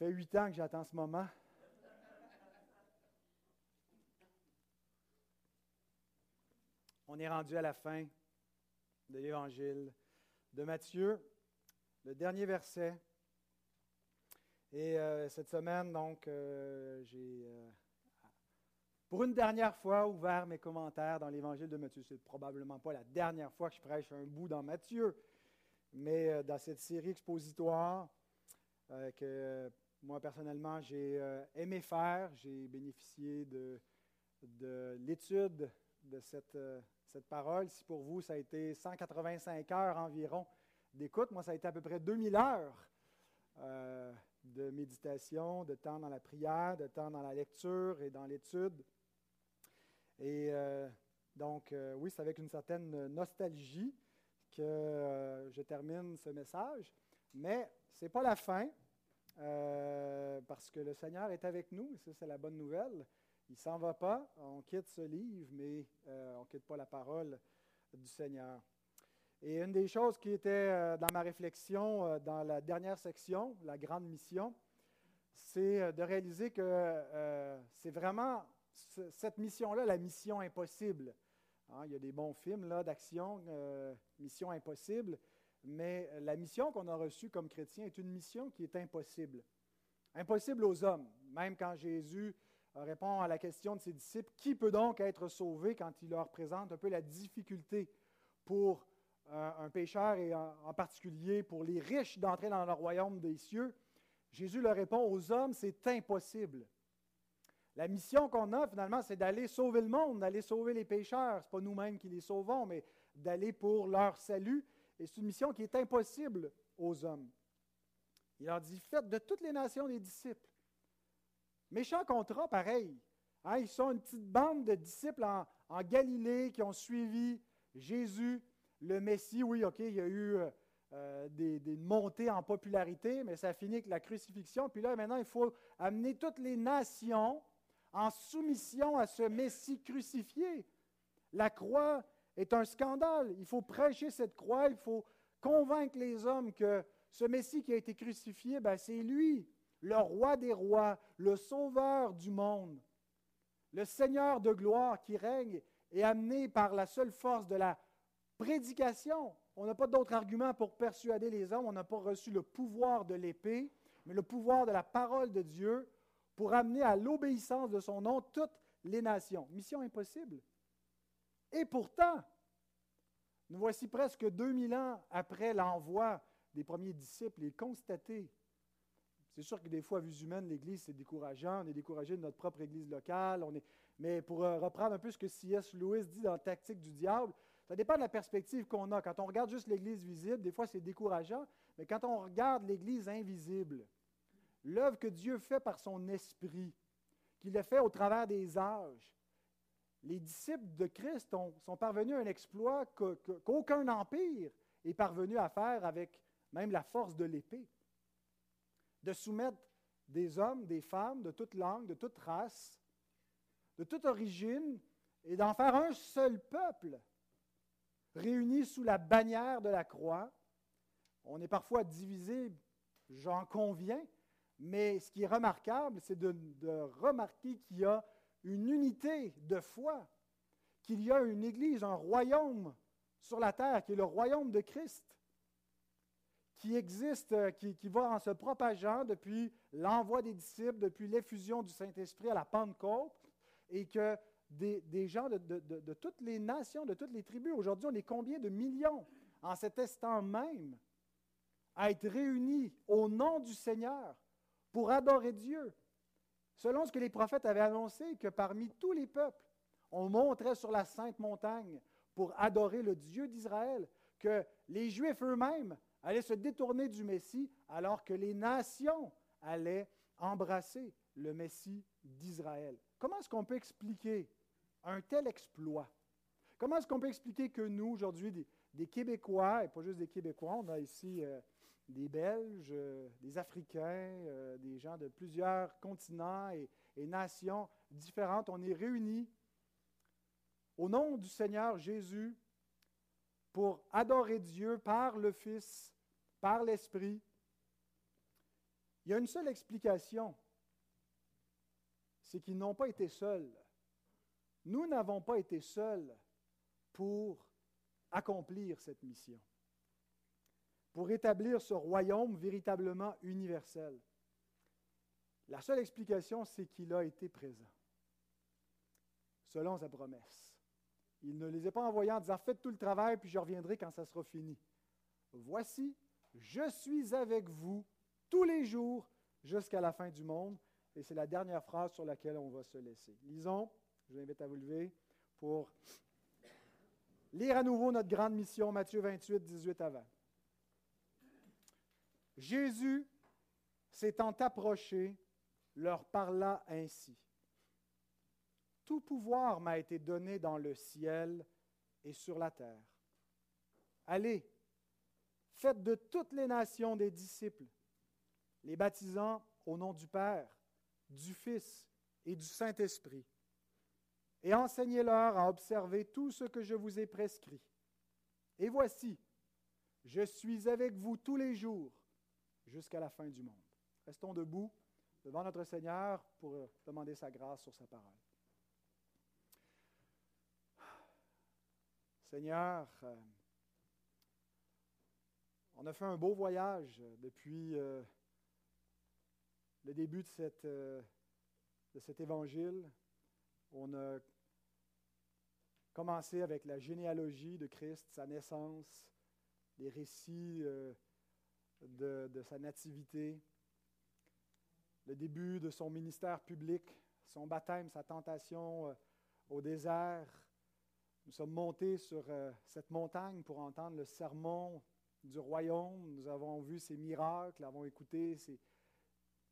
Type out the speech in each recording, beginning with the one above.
fait huit ans que j'attends ce moment. On est rendu à la fin de l'évangile de Matthieu, le dernier verset. Et euh, cette semaine, donc, euh, j'ai, euh, pour une dernière fois, ouvert mes commentaires dans l'évangile de Matthieu. C'est probablement pas la dernière fois que je prêche un bout dans Matthieu, mais dans cette série expositoire que moi, personnellement, j'ai aimé faire. J'ai bénéficié de, de l'étude de cette, cette parole. Si pour vous, ça a été 185 heures environ d'écoute, moi, ça a été à peu près 2000 heures de méditation, de temps dans la prière, de temps dans la lecture et dans l'étude. Et euh, donc, euh, oui, c'est avec une certaine nostalgie que euh, je termine ce message, mais ce n'est pas la fin, parce que le Seigneur est avec nous, et ça, c'est la bonne nouvelle. Il ne s'en va pas, on quitte ce livre, mais on ne quitte pas la parole du Seigneur. Et une des choses qui était euh, dans ma réflexion euh, dans la dernière section, la grande mission, c'est euh, de réaliser que c'est vraiment cette mission-là, la mission impossible. Hein, il y a des bons films d'action, Mission impossible, mais la mission qu'on a reçue comme chrétien est une mission qui est impossible. Impossible aux hommes. Même quand Jésus répond à la question de ses disciples, qui peut donc être sauvé quand il leur présente un peu la difficulté pour un pécheur et en, particulier pour les riches d'entrer dans le royaume des cieux, Jésus leur répond aux hommes, c'est impossible. La mission qu'on a finalement, c'est d'aller sauver le monde, d'aller sauver les pécheurs. Ce n'est pas nous-mêmes qui les sauvons, mais d'aller pour leur salut. Et c'est une mission qui est impossible aux hommes. Il leur dit, faites de toutes les nations des disciples. Méchant contrat, pareil. Hein, ils sont une petite bande de disciples en, Galilée qui ont suivi Jésus le Messie, oui, OK, il y a eu euh, euh, des, montées en popularité, mais ça a fini avec la crucifixion. Puis là, maintenant, il faut amener toutes les nations en soumission à ce Messie crucifié. La croix est un scandale. Il faut prêcher cette croix, il faut convaincre les hommes que ce Messie qui a été crucifié, ben, c'est lui, le roi des rois, le sauveur du monde, le Seigneur de gloire qui règne et amené par la seule force de la Prédication, on n'a pas d'autre argument pour persuader les hommes, on n'a pas reçu le pouvoir de l'épée, mais le pouvoir de la parole de Dieu pour amener à l'obéissance de son nom toutes les nations. Mission impossible. Et pourtant, nous voici presque 2000 ans après l'envoi des premiers disciples et constater. C'est sûr que des fois, à vue humaine, l'Église, c'est décourageant. On est découragé de notre propre Église locale. Mais pour euh, reprendre un peu ce que C.S. Lewis dit dans Tactique du diable, ça dépend de la perspective qu'on a. Quand on regarde juste l'Église visible, des fois c'est décourageant, mais quand on regarde l'Église invisible, l'œuvre que Dieu fait par son esprit, qu'il a fait au travers des âges, les disciples de Christ sont parvenus à un exploit qu'aucun empire est parvenu à faire avec même la force de l'épée. De soumettre des hommes, des femmes de toute langue, de toute race, de toute origine, et d'en faire un seul peuple réunis sous la bannière de la croix. On est parfois divisé, j'en conviens, mais ce qui est remarquable, c'est de, remarquer qu'il y a une unité de foi, qu'il y a une Église, un royaume sur la terre, qui est le royaume de Christ, qui existe, qui, qui va en se propageant depuis l'envoi des disciples, depuis l'effusion du Saint-Esprit à la Pentecôte, et que des, gens de, toutes les nations, de toutes les tribus. Aujourd'hui, on est combien de millions en cet instant même à être réunis au nom du Seigneur pour adorer Dieu. Selon ce que les prophètes avaient annoncé, que parmi tous les peuples, on monterait sur la sainte montagne pour adorer le Dieu d'Israël, que les Juifs eux-mêmes allaient se détourner du Messie alors que les nations allaient embrasser le Messie d'Israël. Comment est-ce qu'on peut expliquer un tel exploit? Comment est-ce qu'on peut expliquer que nous, aujourd'hui, des, Québécois, et pas juste des Québécois, on a ici euh, des Belges, euh, des Africains, euh, des gens de plusieurs continents et, et nations différentes, on est réunis au nom du Seigneur Jésus pour adorer Dieu par le Fils, par l'Esprit, Il y a une seule explication, c'est qu'ils n'ont pas été seuls. Nous n'avons pas été seuls pour accomplir cette mission, pour établir ce royaume véritablement universel. La seule explication, c'est qu'il a été présent, selon sa promesse. Il ne les a pas envoyés en disant Faites tout le travail, puis je reviendrai quand ça sera fini. Voici, je suis avec vous tous les jours jusqu'à la fin du monde. Et c'est la dernière phrase sur laquelle on va se laisser. Lisons, je vous invite à vous lever pour lire à nouveau notre grande mission, Matthieu 28, 18 avant. Jésus, s'étant approché, leur parla ainsi. Tout pouvoir m'a été donné dans le ciel et sur la terre. Allez, faites de toutes les nations des disciples, les baptisant au nom du Père, du Fils et du Saint-Esprit, et enseignez-leur à observer tout ce que je vous ai prescrit. Et voici, je suis avec vous tous les jours jusqu'à la fin du monde. Restons debout devant notre Seigneur pour demander sa grâce sur sa parole. Seigneur, euh, on a fait un beau voyage depuis euh, le début euh, de cet évangile. On a commencé avec la généalogie de Christ, sa naissance, les récits de, sa nativité, le début de son ministère public, son baptême, sa tentation au désert. Nous sommes montés sur cette montagne pour entendre le sermon du royaume. Nous avons vu ses miracles, avons écouté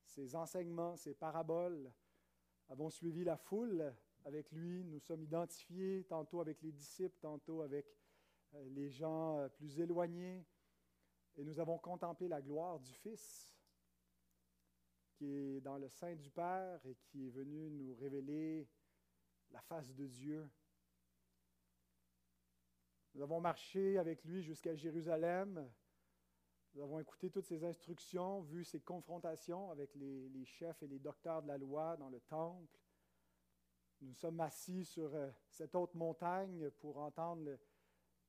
ses, enseignements, ses paraboles, avons suivi la foule avec lui. Nous sommes identifiés tantôt avec les disciples, tantôt avec euh, les gens euh, plus éloignés. Et nous avons contemplé la gloire du Fils qui est dans le sein du Père et qui est venu nous révéler la face de Dieu. Nous avons marché avec lui jusqu'à Jérusalem. Nous avons écouté toutes ses instructions, vu ses confrontations avec les, chefs et les docteurs de la loi dans le temple. Nous sommes assis sur euh, cette haute montagne pour entendre le,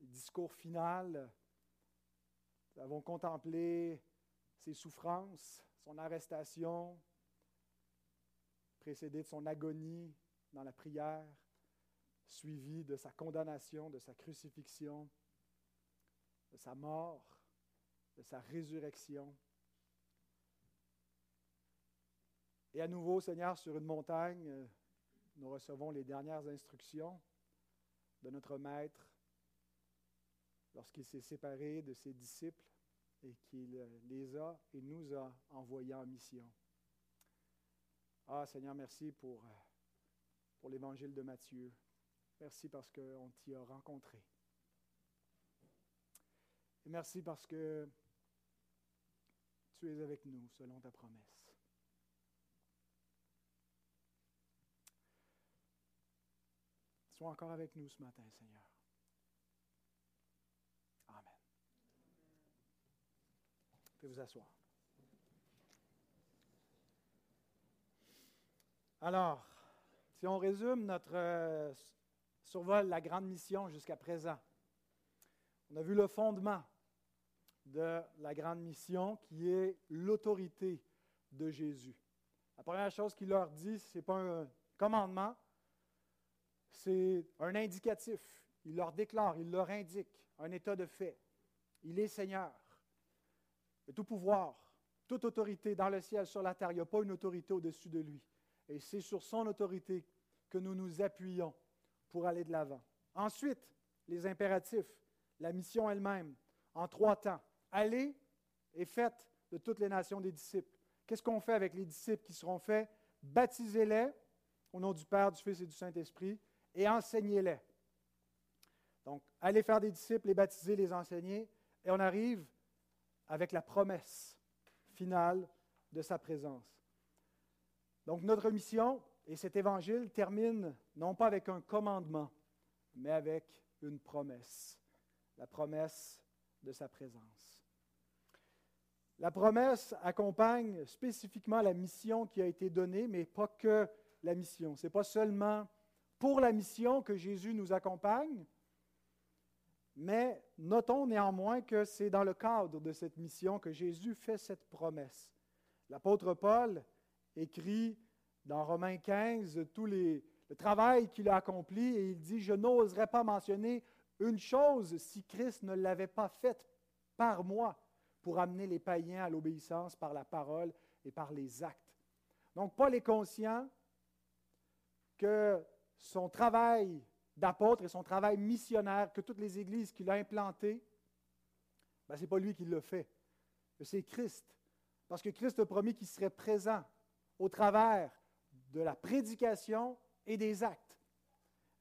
discours final. Nous avons contemplé ses souffrances, son arrestation, précédée de son agonie dans la prière suivi de sa condamnation, de sa crucifixion, de sa mort, de sa résurrection. Et à nouveau, Seigneur, sur une montagne, nous recevons les dernières instructions de notre Maître lorsqu'il s'est séparé de ses disciples et qu'il les a et nous a envoyés en mission. Ah Seigneur, merci pour, pour l'évangile de Matthieu. Merci parce qu'on t'y a rencontré. Et merci parce que tu es avec nous selon ta promesse. Sois encore avec nous ce matin, Seigneur. Amen. Vous pouvez vous asseoir. Alors, si on résume notre euh, survole la grande mission jusqu'à présent. On a vu le fondement de la grande mission qui est l'autorité de Jésus. La première chose qu'il leur dit, ce n'est pas un commandement, c'est un indicatif. Il leur déclare, il leur indique un état de fait. Il est Seigneur. Tout pouvoir, toute autorité dans le ciel, sur la terre, il n'y a pas une autorité au-dessus de lui. Et c'est sur son autorité que nous nous appuyons pour aller de l'avant. Ensuite, les impératifs, la mission elle-même, en trois temps. Allez et faites de toutes les nations des disciples. Qu'est-ce qu'on fait avec les disciples qui seront faits? Baptisez-les au nom du Père, du Fils et du Saint-Esprit et enseignez-les. Donc, allez faire des disciples, les baptiser, les enseigner, et on arrive avec la promesse finale de sa présence. Donc, notre mission, et cet évangile termine non pas avec un commandement, mais avec une promesse, la promesse de sa présence. La promesse accompagne spécifiquement la mission qui a été donnée, mais pas que la mission. Ce n'est pas seulement pour la mission que Jésus nous accompagne, mais notons néanmoins que c'est dans le cadre de cette mission que Jésus fait cette promesse. L'apôtre Paul écrit dans Romains 15 tout les, le travail qu'il a accompli et il dit, je n'oserais pas mentionner une chose si Christ ne l'avait pas faite par moi pour amener les païens à l'obéissance par la parole et par les actes. Donc Paul est conscient que son travail d'apôtre et son travail missionnaire, que toutes les églises qu'il a implantées, ben, ce n'est pas lui qui l'a fait, c'est Christ. Parce que Christ a promis qu'il serait présent au travers de la prédication et des actes.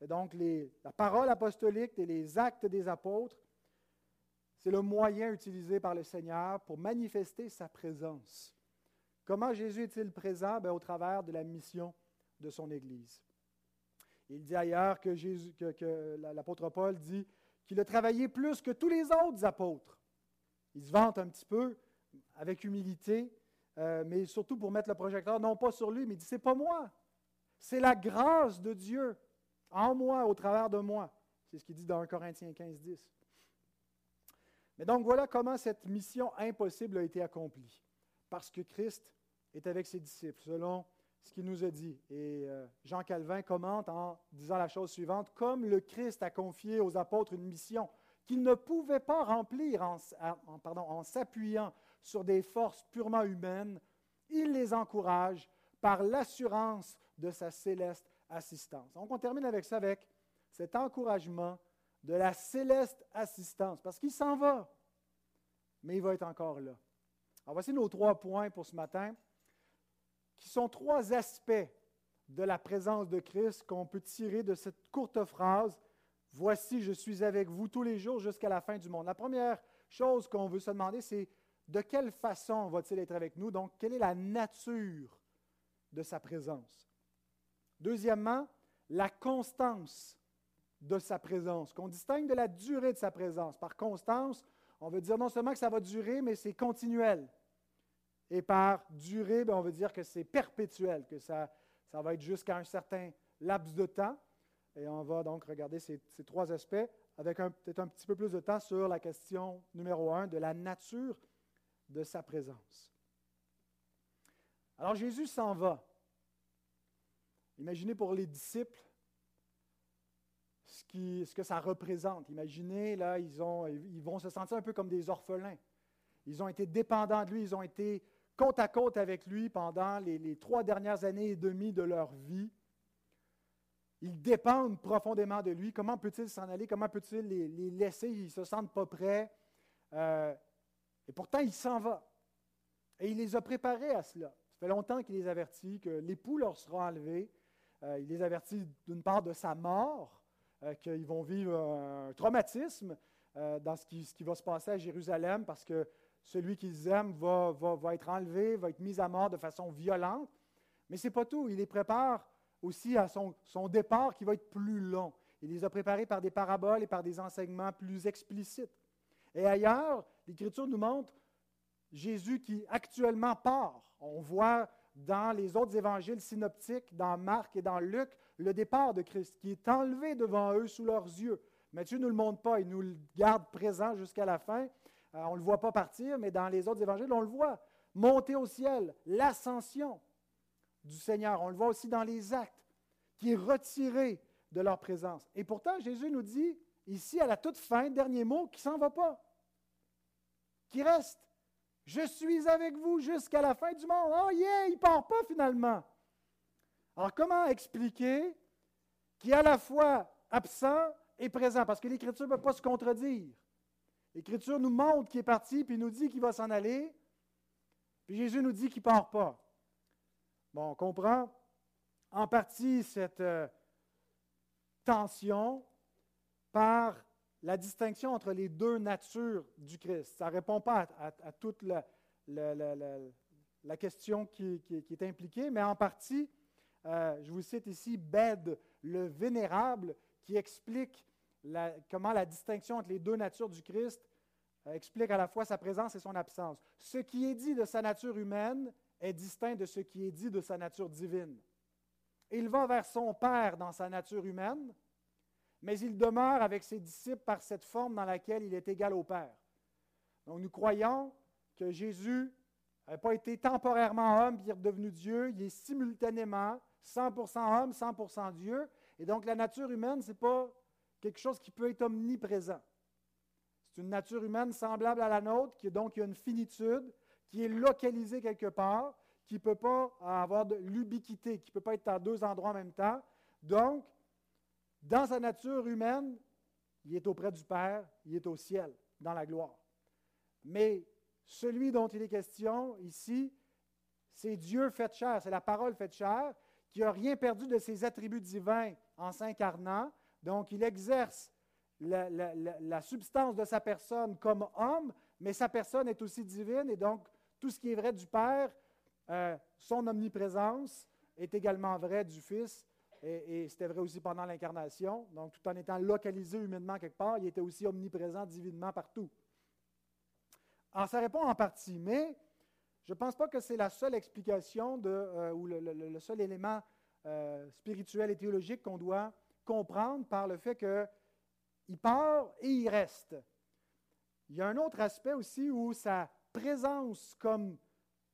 Donc, la parole apostolique et les actes des apôtres, c'est le moyen utilisé par le Seigneur pour manifester sa présence. Comment Jésus est-il présent? Ben, au travers de la mission de son Église. Il dit ailleurs que, l'apôtre Paul dit qu'il a travaillé plus que tous les autres apôtres. Il se vante un petit peu avec humilité, euh, mais surtout pour mettre le projecteur non pas sur lui, mais il dit c'est pas moi, c'est la grâce de Dieu en moi, au travers de moi. C'est ce qu'il dit dans 1 Corinthiens 15, 10. Mais donc voilà comment cette mission impossible a été accomplie. Parce que Christ est avec ses disciples, selon ce qu'il nous a dit. Et euh, Jean Calvin commente en disant la chose suivante, comme le Christ a confié aux apôtres une mission qu'ils ne pouvaient pas remplir en, en s'appuyant sur des forces purement humaines, il les encourage par l'assurance de sa céleste assistance. Donc on termine avec ça, avec cet encouragement de la céleste assistance, parce qu'il s'en va, mais il va être encore là. Alors voici nos trois points pour ce matin qui sont trois aspects de la présence de Christ qu'on peut tirer de cette courte phrase Voici, je suis avec vous tous les jours jusqu'à la fin du monde. La première chose qu'on veut se demander, c'est de quelle façon va-t-il être avec nous? Donc, quelle est la nature de sa présence? Deuxièmement, la constance de sa présence, qu'on distingue de la durée de sa présence. Par constance, on veut dire non seulement que ça va durer, mais c'est continuel. Et par durée, ben, on veut dire que c'est perpétuel, que ça, ça va être jusqu'à un certain laps de temps. Et on va donc regarder ces, trois aspects avec peut-être un petit peu plus de temps sur la question numéro un de la nature de sa présence. Alors Jésus s'en va. Imaginez pour les disciples ce, qui, ce, que ça représente. Imaginez, là, ils, ont, ils vont se sentir un peu comme des orphelins. Ils ont été dépendants de lui, ils ont été côte à côte avec lui pendant les, trois dernières années et demie de leur vie. Ils dépendent profondément de lui. Comment peut-il s'en aller? Comment peut-il les, laisser? Ils ne se sentent pas prêts. Euh, et pourtant, il s'en va. Et il les a préparés à cela. Ça fait longtemps qu'il les avertit que l'époux leur sera enlevé. Euh, il les avertit d'une part de sa mort, euh, qu'ils vont vivre un traumatisme dans ce qui, ce qui, va se passer à Jérusalem parce que celui qu'ils aiment va, être enlevé, va être mis à mort de façon violente. Mais ce n'est pas tout. Il les prépare aussi à son, son, départ qui va être plus long. Il les a préparés par des paraboles et par des enseignements plus explicites. Et ailleurs, l'Écriture nous montre Jésus qui actuellement part. On voit dans les autres évangiles synoptiques, dans Marc et dans Luc, le départ de Christ qui est enlevé devant eux sous leurs yeux. Matthieu ne nous le montre pas, il nous le garde présent jusqu'à la fin. Euh, on ne le voit pas partir, mais dans les autres évangiles, on le voit. Monter au ciel, l'ascension du Seigneur. On le voit aussi dans les actes, qui est retiré de leur présence. Et pourtant, Jésus nous dit, ici, à la toute fin, dernier mot, qui s'en va pas, qui reste. Je suis avec vous jusqu'à la fin du monde. Oh yeah, il ne part pas finalement. Alors, comment expliquer qu'il est à la fois absent et présent? Parce que l'Écriture ne peut pas se contredire. L'Écriture nous montre qu'il est parti, puis nous dit qu'il va s'en aller, puis Jésus nous dit qu'il ne part pas. Bon, on comprend en partie cette euh, tension par la distinction entre les deux natures du Christ. Ça ne répond pas à, toute la, question qui, est impliquée, mais en partie, euh, je vous cite ici Bède, le Vénérable, qui explique comment la distinction entre les deux natures du Christ explique à la fois sa présence et son absence. Ce qui est dit de sa nature humaine est distinct de ce qui est dit de sa nature divine. Il va vers son Père dans sa nature humaine, mais il demeure avec ses disciples par cette forme dans laquelle il est égal au Père. Donc nous croyons que Jésus n'a pas été temporairement homme puis est devenu Dieu, il est simultanément 100% homme, 100% Dieu. Et donc la nature humaine, ce n'est pas quelque chose qui peut être omniprésent. C'est une nature humaine semblable à la nôtre, qui donc une finitude, qui est localisée quelque part, qui ne peut pas avoir de l'ubiquité, qui ne peut pas être à deux endroits en même temps. Donc, dans sa nature humaine, il est auprès du Père, il est au ciel, dans la gloire. Mais celui dont il est question ici, c'est Dieu fait chair, c'est la parole faite chair, qui n'a rien perdu de ses attributs divins en s'incarnant. Donc, il exerce la, substance de sa personne comme homme, mais sa personne est aussi divine, et donc tout ce qui est vrai du Père, euh, son omniprésence, est également vrai du Fils, et, c'était vrai aussi pendant l'incarnation. Donc, tout en étant localisé humainement quelque part, il était aussi omniprésent divinement partout. Ça répond en partie, mais je ne pense pas que c'est la seule explication euh, ou le, seul élément euh, spirituel et théologique qu'on doit comprendre par le fait qu'il part et il reste. Il y a un autre aspect aussi où sa présence comme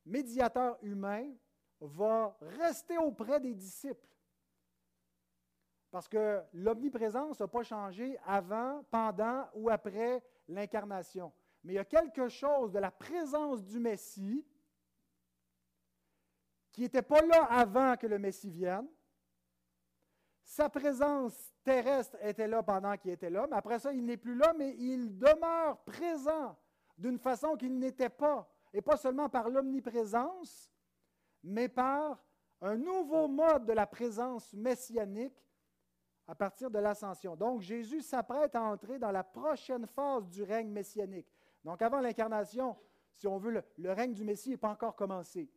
médiateur humain va rester auprès des disciples. Parce que l'omniprésence n'a pas changé avant, pendant ou après l'incarnation mais il y a quelque chose de la présence du Messie qui n'était pas là avant que le Messie vienne. Sa présence terrestre était là pendant qu'il était là, mais après ça, il n'est plus là, mais il demeure présent d'une façon qu'il n'était pas, et pas seulement par l'omniprésence, mais par un nouveau mode de la présence messianique à partir de l'ascension. Donc Jésus s'apprête à entrer dans la prochaine phase du règne messianique. Donc avant l'incarnation, si on veut, le, règne du Messie n'est pas encore commencé.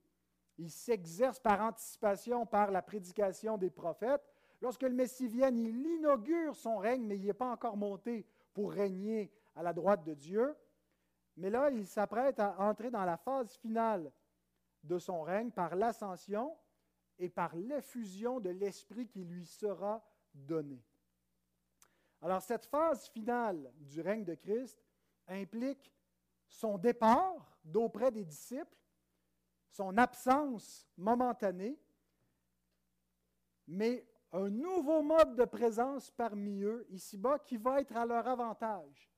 Il s'exerce par anticipation par la prédication des prophètes. Lorsque le Messie vient, il inaugure son règne, mais il n'est pas encore monté pour régner à la droite de Dieu. Mais là, il s'apprête à entrer dans la phase finale de son règne par l'ascension et par l'effusion de l'Esprit qui lui sera donné. Alors cette phase finale du règne de Christ implique son départ d'auprès des disciples, son absence momentanée, mais un nouveau mode de présence parmi eux, ici-bas, qui va être à leur avantage,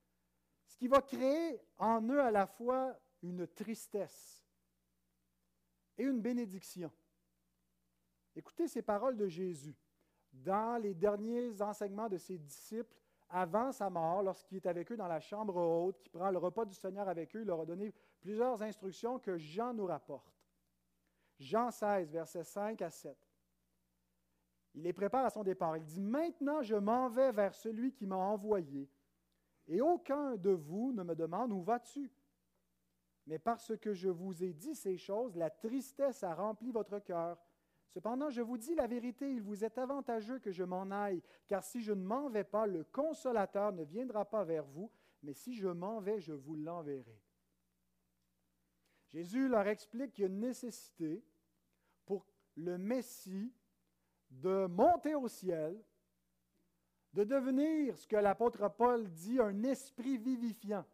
ce qui va créer en eux à la fois une tristesse et une bénédiction. Écoutez ces paroles de Jésus. Dans les derniers enseignements de ses disciples, avant sa mort, lorsqu'il est avec eux dans la chambre haute, qui prend le repas du Seigneur avec eux, il leur a donné plusieurs instructions que Jean nous rapporte. Jean 16, versets 5 à 7. Il les prépare à son départ. Il dit, Maintenant je m'en vais vers celui qui m'a envoyé, et aucun de vous ne me demande où vas-tu. Mais parce que je vous ai dit ces choses, la tristesse a rempli votre cœur. Cependant, je vous dis la vérité, il vous est avantageux que je m'en aille, car si je ne m'en vais pas, le consolateur ne viendra pas vers vous, mais si je m'en vais, je vous l'enverrai. Jésus leur explique qu'il y a une nécessité pour le Messie de monter au ciel, de devenir ce que l'apôtre Paul dit un esprit vivifiant,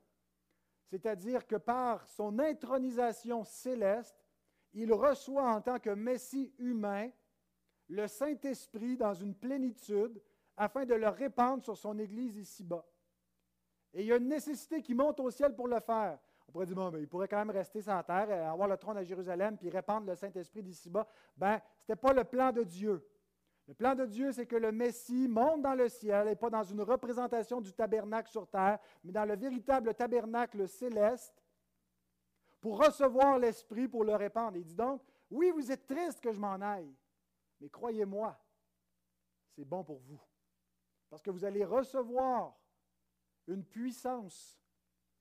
c'est-à-dire que par son intronisation céleste, il reçoit en tant que Messie humain le Saint-Esprit dans une plénitude afin de le répandre sur son Église ici-bas. Et il y a une nécessité qui monte au ciel pour le faire. On pourrait dire, mais il pourrait quand même rester la terre, avoir le trône à Jérusalem, puis répandre le Saint-Esprit d'ici-bas. Ben, ce n'était pas le plan de Dieu. Le plan de Dieu, c'est que le Messie monte dans le ciel, et pas dans une représentation du tabernacle sur terre, mais dans le véritable tabernacle céleste, pour recevoir l'Esprit, pour le répandre. Il dit donc, oui, vous êtes triste que je m'en aille, mais croyez-moi, c'est bon pour vous. Parce que vous allez recevoir une puissance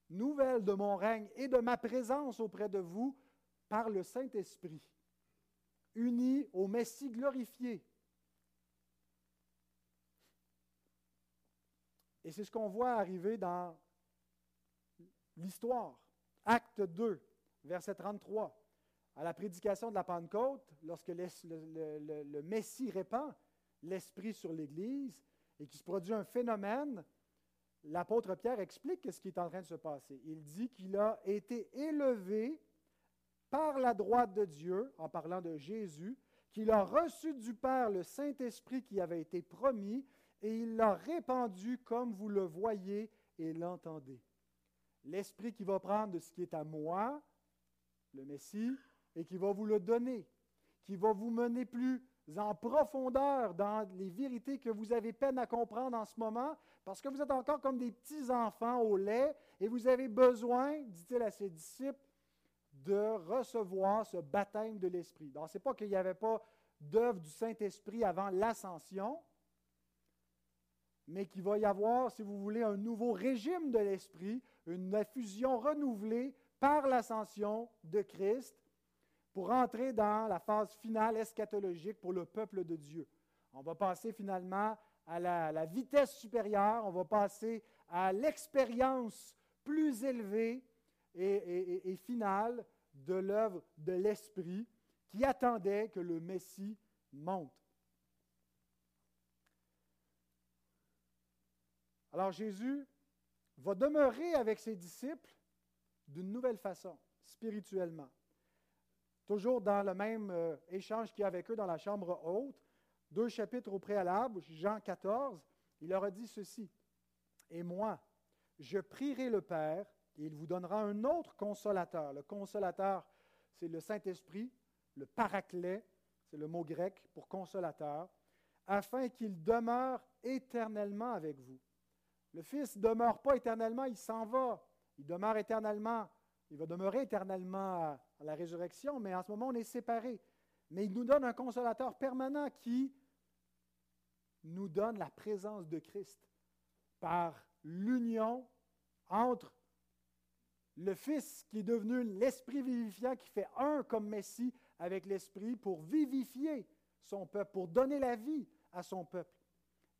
nouvelle de mon règne et de ma présence auprès de vous par le Saint-Esprit, uni au Messie glorifié. Et c'est ce qu'on voit arriver dans l'histoire. Acte 2, verset 33. À la prédication de la Pentecôte, lorsque le, Messie répand l'Esprit sur l'Église et qu'il se produit un phénomène, l'apôtre Pierre explique ce qui est en train de se passer. Il dit qu'il a été élevé par la droite de Dieu, en parlant de Jésus, qu'il a reçu du Père le Saint-Esprit qui avait été promis, et il l'a répandu comme vous le voyez et l'entendez. L'Esprit qui va prendre de ce qui est à moi, le Messie, et qui va vous le donner, qui va vous mener plus en profondeur dans les vérités que vous avez peine à comprendre en ce moment, parce que vous êtes encore comme des petits enfants au lait, et vous avez besoin, dit-il à ses disciples, de recevoir ce baptême de l'Esprit. Donc, ce n'est pas qu'il n'y avait pas d'œuvre du Saint-Esprit avant l'ascension, mais qu'il va y avoir, si vous voulez, un nouveau régime de l'Esprit, une effusion renouvelée par l'ascension de Christ pour entrer dans la phase finale eschatologique pour le peuple de Dieu. On va passer finalement à la, vitesse supérieure, on va passer à l'expérience plus élevée et finale de l'œuvre de l'Esprit qui attendait que le Messie monte. Alors Jésus va demeurer avec ses disciples d'une nouvelle façon, spirituellement. Toujours dans le même euh, échange qu'il y a avec eux dans la chambre haute, deux chapitres au préalable, Jean 14, il leur a dit ceci. Et moi, je prierai le Père, et il vous donnera un autre consolateur. Le consolateur, c'est le Saint-Esprit, le paraclet, c'est le mot grec pour consolateur, afin qu'il demeure éternellement avec vous. Le Fils ne demeure pas éternellement, il s'en va. Il demeure éternellement. Il va demeurer éternellement à, la résurrection, mais en ce moment, on est séparés. Mais il nous donne un consolateur permanent qui nous donne la présence de Christ par l'union entre le Fils qui est devenu l'Esprit vivifiant, qui fait un comme Messie avec l'Esprit pour vivifier son peuple, pour donner la vie à son peuple.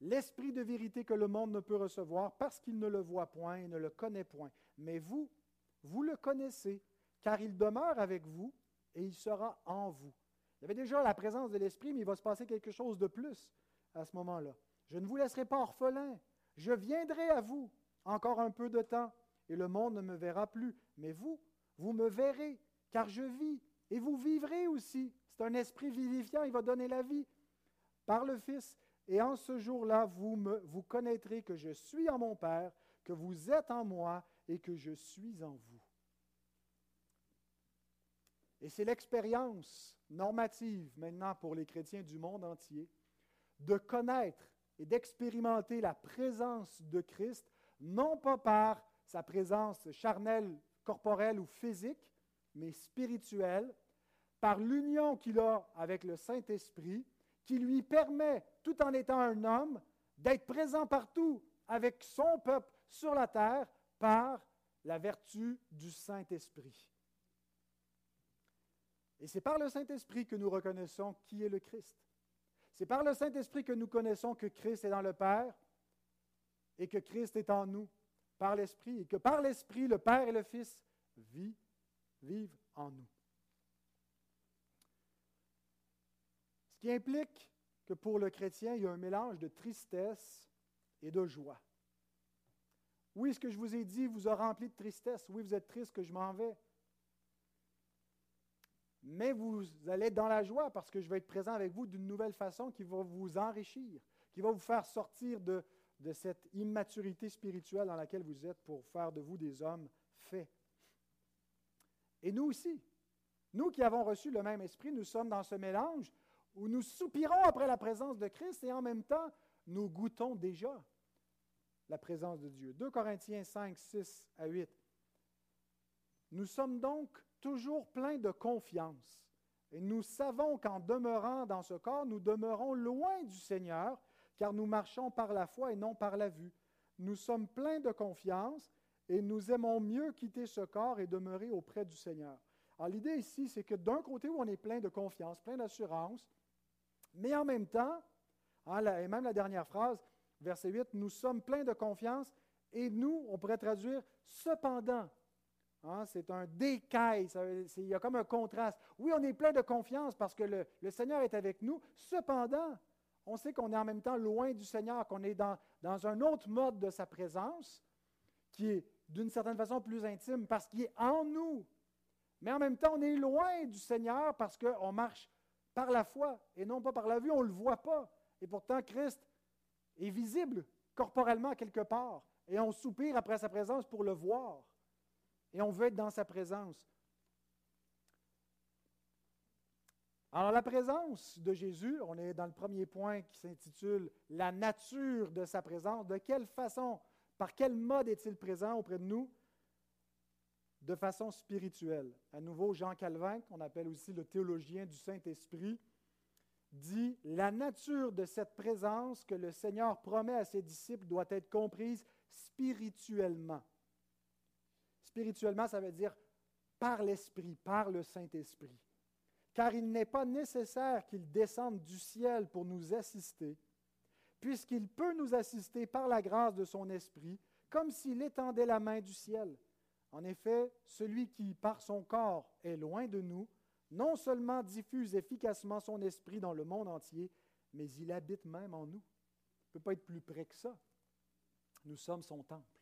L'Esprit de vérité que le monde ne peut recevoir parce qu'il ne le voit point et ne le connaît point. Mais vous, vous le connaissez, car il demeure avec vous et il sera en vous. Il y avait déjà la présence de l'Esprit, mais il va se passer quelque chose de plus à ce moment-là. Je ne vous laisserai pas orphelin. Je viendrai à vous encore un peu de temps et le monde ne me verra plus. Mais vous, vous me verrez, car je vis, et vous vivrez aussi. C'est un esprit vivifiant, il va donner la vie par le Fils. Et en ce jour-là, vous, me, vous connaîtrez que je suis en mon Père, que vous êtes en moi et que je suis en vous. Et c'est l'expérience normative maintenant pour les chrétiens du monde entier de connaître et d'expérimenter la présence de Christ, non pas par sa présence charnelle, corporelle ou physique, mais spirituelle, par l'union qu'il a avec le Saint-Esprit, qui lui permet, tout en étant un homme, d'être présent partout avec son peuple sur la terre par la vertu du Saint-Esprit. Et c'est par le Saint-Esprit que nous reconnaissons qui est le Christ. C'est par le Saint-Esprit que nous connaissons que Christ est dans le Père et que Christ est en nous par l'Esprit et que par l'Esprit, le Père et le Fils vivent en nous. Ce qui implique que pour le chrétien, il y a un mélange de tristesse et de joie. Oui, ce que je vous ai dit vous a rempli de tristesse. Oui, vous êtes triste que je m'en vais. Mais vous allez dans la joie parce que je vais être présent avec vous d'une nouvelle façon qui va vous enrichir, qui va vous faire sortir de, de cette immaturité spirituelle dans laquelle vous êtes pour faire de vous des hommes faits. Et nous aussi, nous qui avons reçu le même esprit, nous sommes dans ce mélange où nous soupirons après la présence de Christ et en même temps, nous goûtons déjà la présence de Dieu. 2 Corinthiens 5, 6 à 8. Nous sommes donc toujours pleins de confiance et nous savons qu'en demeurant dans ce corps, nous demeurons loin du Seigneur, car nous marchons par la foi et non par la vue. Nous sommes pleins de confiance et nous aimons mieux quitter ce corps et demeurer auprès du Seigneur. Alors l'idée ici, c'est que d'un côté où on est plein de confiance, plein d'assurance, mais en même temps, hein, et même la dernière phrase, verset 8, nous sommes pleins de confiance et nous, on pourrait traduire, cependant, Hein, c'est un décaille. il y a comme un contraste. Oui, on est plein de confiance parce que le, le Seigneur est avec nous. Cependant, on sait qu'on est en même temps loin du Seigneur, qu'on est dans, dans un autre mode de sa présence, qui est d'une certaine façon plus intime parce qu'il est en nous. Mais en même temps, on est loin du Seigneur parce qu'on marche par la foi et non pas par la vue. On ne le voit pas. Et pourtant, Christ est visible corporellement quelque part. Et on soupire après sa présence pour le voir. Et on veut être dans sa présence. Alors la présence de Jésus, on est dans le premier point qui s'intitule La nature de sa présence. De quelle façon, par quel mode est-il présent auprès de nous De façon spirituelle. À nouveau, Jean Calvin, qu'on appelle aussi le théologien du Saint-Esprit, dit La nature de cette présence que le Seigneur promet à ses disciples doit être comprise spirituellement. Spirituellement, ça veut dire par l'Esprit, par le Saint-Esprit. Car il n'est pas nécessaire qu'il descende du ciel pour nous assister, puisqu'il peut nous assister par la grâce de son Esprit, comme s'il étendait la main du ciel. En effet, celui qui, par son corps, est loin de nous, non seulement diffuse efficacement son esprit dans le monde entier, mais il habite même en nous. Il ne peut pas être plus près que ça. Nous sommes son temple.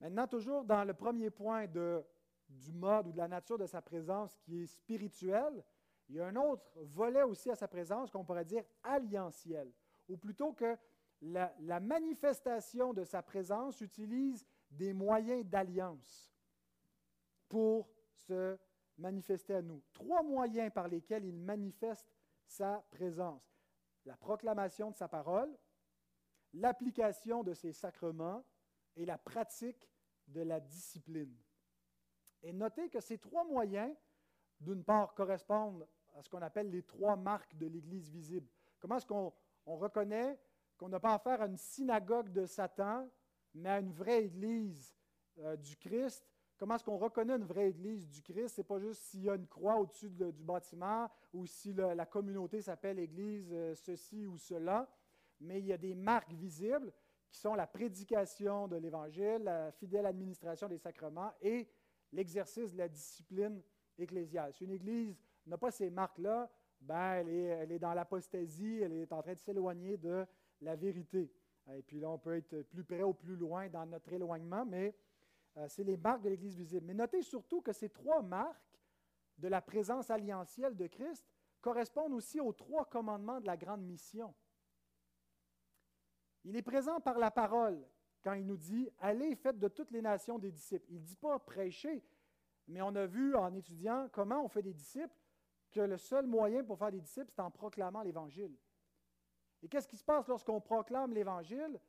Maintenant, toujours dans le premier point du mode ou de la nature de sa présence qui est spirituel, il y a un autre volet aussi à sa présence qu'on pourrait dire alliantiel, ou plutôt que la manifestation de sa présence utilise des moyens d'alliance pour se manifester à nous. Trois moyens par lesquels il manifeste sa présence. La proclamation de sa parole, l'application de ses sacrements et la pratique de la discipline. Et notez que ces trois moyens, d'une part, correspondent à ce qu'on appelle les trois marques de l'Église visible. Comment est-ce qu'on reconnaît qu'on n'a pas affaire à une synagogue de Satan, mais à une vraie Église euh, du Christ? Comment est-ce qu'on reconnaît une vraie Église du Christ? Ce n'est pas juste s'il y a une croix au-dessus du bâtiment ou si la communauté s'appelle Église euh, ceci ou cela, mais il y a des marques visibles qui sont la prédication de l'Évangile, la fidèle administration des sacrements et l'exercice de la discipline ecclésiale. Si une Église n'a pas ces marques-là, ben, elle, est, elle est dans l'apostasie, elle est en train de s'éloigner de la vérité. Et puis là, on peut être plus près ou plus loin dans notre éloignement, mais euh, c'est les marques de l'Église visible. Mais notez surtout que ces trois marques de la présence alliantielle de Christ correspondent aussi aux trois commandements de la grande mission. Il est présent par la parole quand il nous dit Allez, faites de toutes les nations des disciples. Il ne dit pas prêcher, mais on a vu en étudiant comment on fait des disciples que le seul moyen pour faire des disciples, c'est en proclamant l'Évangile. Et qu'est-ce qui se passe lorsqu'on proclame l'Évangile?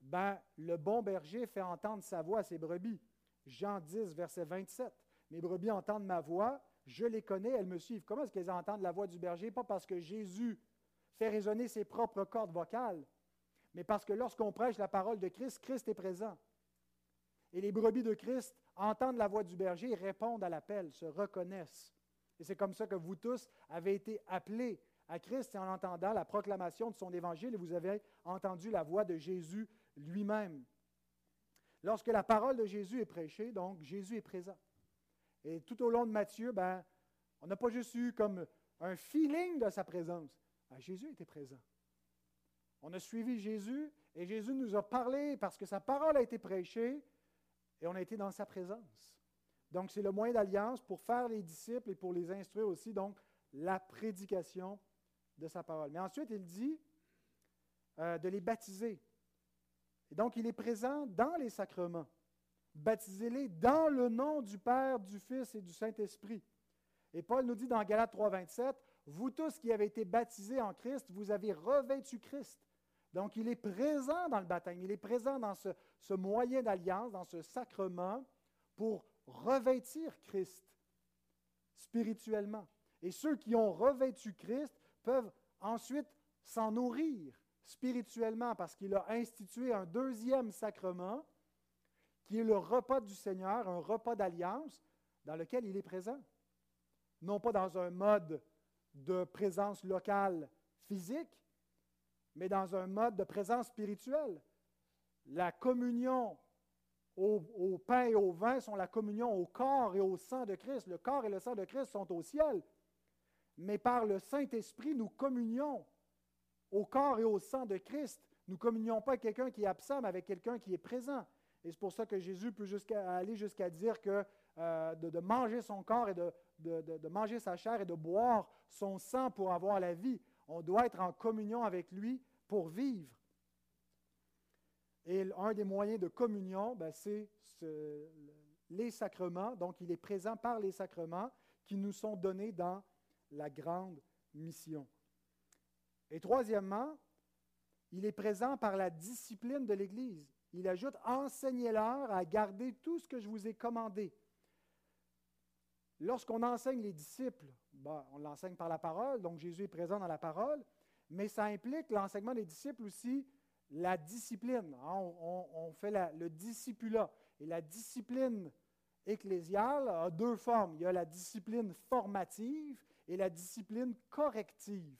Ben, le bon berger fait entendre sa voix à ses brebis. Jean 10, verset 27. Mes brebis entendent ma voix, je les connais, elles me suivent. Comment est-ce qu'elles entendent la voix du berger? Pas parce que Jésus fait résonner ses propres cordes vocales, mais parce que lorsqu'on prêche la parole de Christ, Christ est présent. Et les brebis de Christ entendent la voix du berger, répondent à l'appel, se reconnaissent. Et c'est comme ça que vous tous avez été appelés à Christ en entendant la proclamation de son évangile et vous avez entendu la voix de Jésus lui-même. Lorsque la parole de Jésus est prêchée, donc Jésus est présent. Et tout au long de Matthieu, ben, on n'a pas juste eu comme un feeling de sa présence. Ben, Jésus était présent. On a suivi Jésus et Jésus nous a parlé parce que sa parole a été prêchée et on a été dans sa présence. Donc, c'est le moyen d'alliance pour faire les disciples et pour les instruire aussi, donc la prédication de sa parole. Mais ensuite, il dit euh, de les baptiser. Et donc, il est présent dans les sacrements. Baptisez-les dans le nom du Père, du Fils et du Saint-Esprit. Et Paul nous dit dans Galates 3, 27, Vous tous qui avez été baptisés en Christ, vous avez revêtu Christ. Donc, il est présent dans le baptême, il est présent dans ce, ce moyen d'alliance, dans ce sacrement, pour revêtir Christ spirituellement. Et ceux qui ont revêtu Christ peuvent ensuite s'en nourrir spirituellement parce qu'il a institué un deuxième sacrement qui est le repas du Seigneur, un repas d'alliance dans lequel il est présent. Non pas dans un mode de présence locale physique, mais dans un mode de présence spirituelle. La communion au, pain et au vin sont la communion au corps et au sang de Christ. Le corps et le sang de Christ sont au ciel. Mais par le Saint-Esprit, nous communions au corps et au sang de Christ. Nous ne communions pas avec quelqu'un qui est absent, mais avec quelqu'un qui est présent. Et c'est pour ça que Jésus peut aller jusqu'à dire que euh, de, manger son corps et de, manger sa chair et de boire son sang pour avoir la vie. On doit être en communion avec lui pour vivre. Et un des moyens de communion, ben, c'est les sacrements. Donc, il est présent par les sacrements qui nous sont donnés dans la grande mission. Et troisièmement, il est présent par la discipline de l'Église. Il ajoute, enseignez-leur à garder tout ce que je vous ai commandé. Lorsqu'on enseigne les disciples, ben, on l'enseigne par la parole, donc Jésus est présent dans la parole, mais ça implique l'enseignement des disciples aussi la discipline. Hein, on, fait le discipulat. Et la discipline ecclésiale a deux formes. Il y a la discipline formative et la discipline corrective.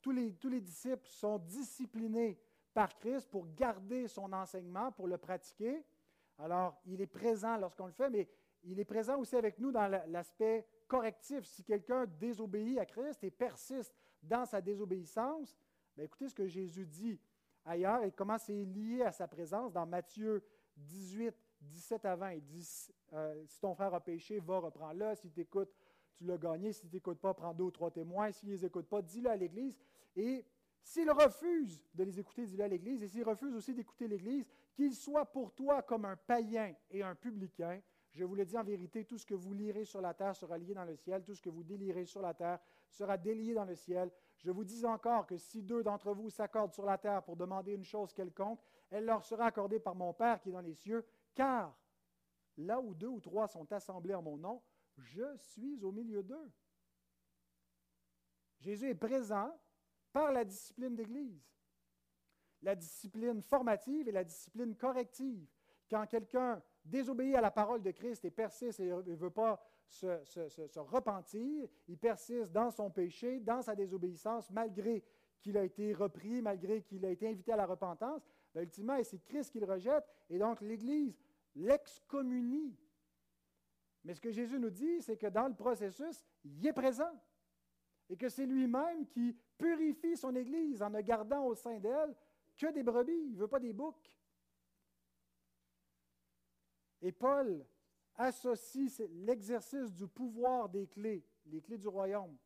tous, les, disciples sont disciplinés par Christ pour garder son enseignement, pour le pratiquer. Alors, il est présent lorsqu'on le fait, mais il est présent aussi avec nous dans l'aspect correctif. Si quelqu'un désobéit à Christ et persiste dans sa désobéissance, ben, écoutez ce que Jésus dit ailleurs et comment c'est lié à sa présence dans Matthieu 18, 17 à 20. Il dit euh, Si ton frère a péché, va, reprends-le. Si tu écoutes, tu l'as gagné. Si tu n'écoutes pas, prends deux ou trois témoins. S'il ne les écoute pas, dis-le à l'Église. Et s'il refuse de les écouter, dis-le à l'Église. Et s'il refuse aussi d'écouter l'Église, qu'il soit pour toi comme un païen et un publicain. Je vous le dis en vérité, tout ce que vous lirez sur la terre sera lié dans le ciel, tout ce que vous délirez sur la terre sera délié dans le ciel. Je vous dis encore que si deux d'entre vous s'accordent sur la terre pour demander une chose quelconque, elle leur sera accordée par mon Père qui est dans les cieux, car là où deux ou trois sont assemblés en mon nom, je suis au milieu d'eux. Jésus est présent par la discipline d'Église, la discipline formative et la discipline corrective. Quand quelqu'un désobéit à la parole de Christ et persiste et ne veut pas se, repentir, il persiste dans son péché, dans sa désobéissance, malgré qu'il a été repris, malgré qu'il a été invité à la repentance, ben, ultimement, c'est Christ qu'il rejette, et donc l'Église l'excommunie. Mais ce que Jésus nous dit, c'est que dans le processus, il est présent, et que c'est lui-même qui purifie son Église en ne gardant au sein d'elle que des brebis, il ne veut pas des boucs. Et Paul associe l'exercice du pouvoir des clés, les clés du royaume,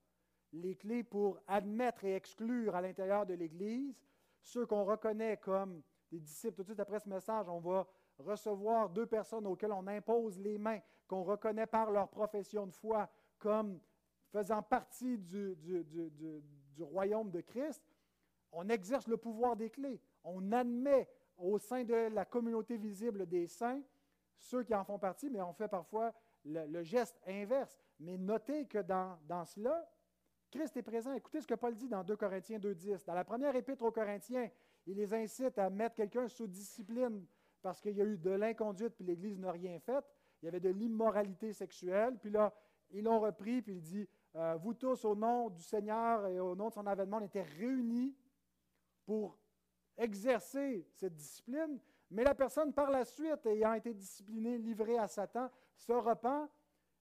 les clés pour admettre et exclure à l'intérieur de l'Église ceux qu'on reconnaît comme des disciples. Tout de suite après ce message, on va recevoir deux personnes auxquelles on impose les mains, qu'on reconnaît par leur profession de foi comme faisant partie du, royaume de Christ. On exerce le pouvoir des clés. On admet au sein de la communauté visible des saints ceux qui en font partie, mais on fait parfois le, geste inverse. Mais notez que dans, dans, cela, Christ est présent. Écoutez ce que Paul dit dans 2 Corinthiens 2.10. Dans la première épître aux Corinthiens, il les incite à mettre quelqu'un sous discipline parce qu'il y a eu de l'inconduite, puis l'Église n'a rien fait. Il y avait de l'immoralité sexuelle. Puis là, ils l'ont repris, puis il dit, euh, vous tous, au nom du Seigneur et au nom de son avènement, on était réunis pour exercer cette discipline, mais la personne, par la suite, ayant été disciplinée, livrée à Satan, se repent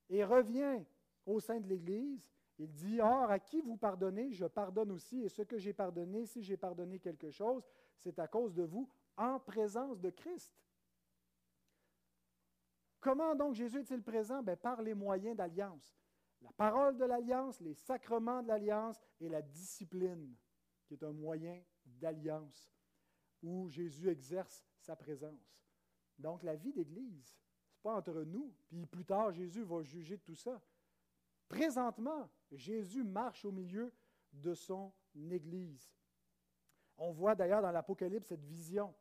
et revient au sein de l'Église. Il dit, Or, à qui vous pardonnez, je pardonne aussi, et ce que j'ai pardonné, si j'ai pardonné quelque chose, c'est à cause de vous, en présence de Christ. Comment donc Jésus est-il présent? Ben, Par les moyens d'alliance. La parole de l'alliance, les sacrements de l'alliance et la discipline, qui est un moyen d'alliance où Jésus exerce sa présence. Donc, la vie d'Église, ce n'est pas entre nous, puis plus tard, Jésus va juger de tout ça. Présentement, Jésus marche au milieu de son Église. On voit d'ailleurs dans l'Apocalypse cette vision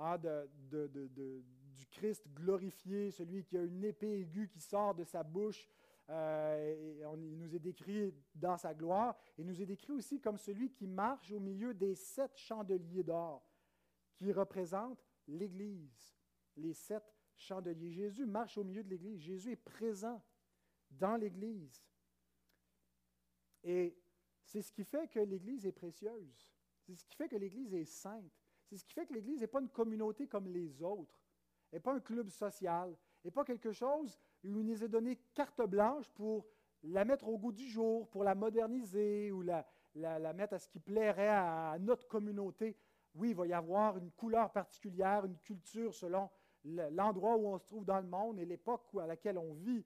hein, du Christ glorifié, celui qui a une épée aiguë qui sort de sa bouche. Euh, il nous est décrit dans sa gloire. Il nous est décrit aussi comme celui qui marche au milieu des sept chandeliers d'or, qui représentent l'Église, les sept chandeliers. Jésus marche au milieu de l'Église. Jésus est présent dans l'Église. Et c'est ce qui fait que l'Église est précieuse. C'est ce qui fait que l'Église est sainte. C'est ce qui fait que l'Église n'est pas une communauté comme les autres. n'est pas un club social, n'est pas quelque chose où il nous est donné carte blanche pour la mettre au goût du jour, pour la moderniser ou la, mettre à ce qui plairait à, notre communauté. Oui, il va y avoir une couleur particulière, une culture selon l'endroit où on se trouve dans le monde et l'époque à laquelle on vit.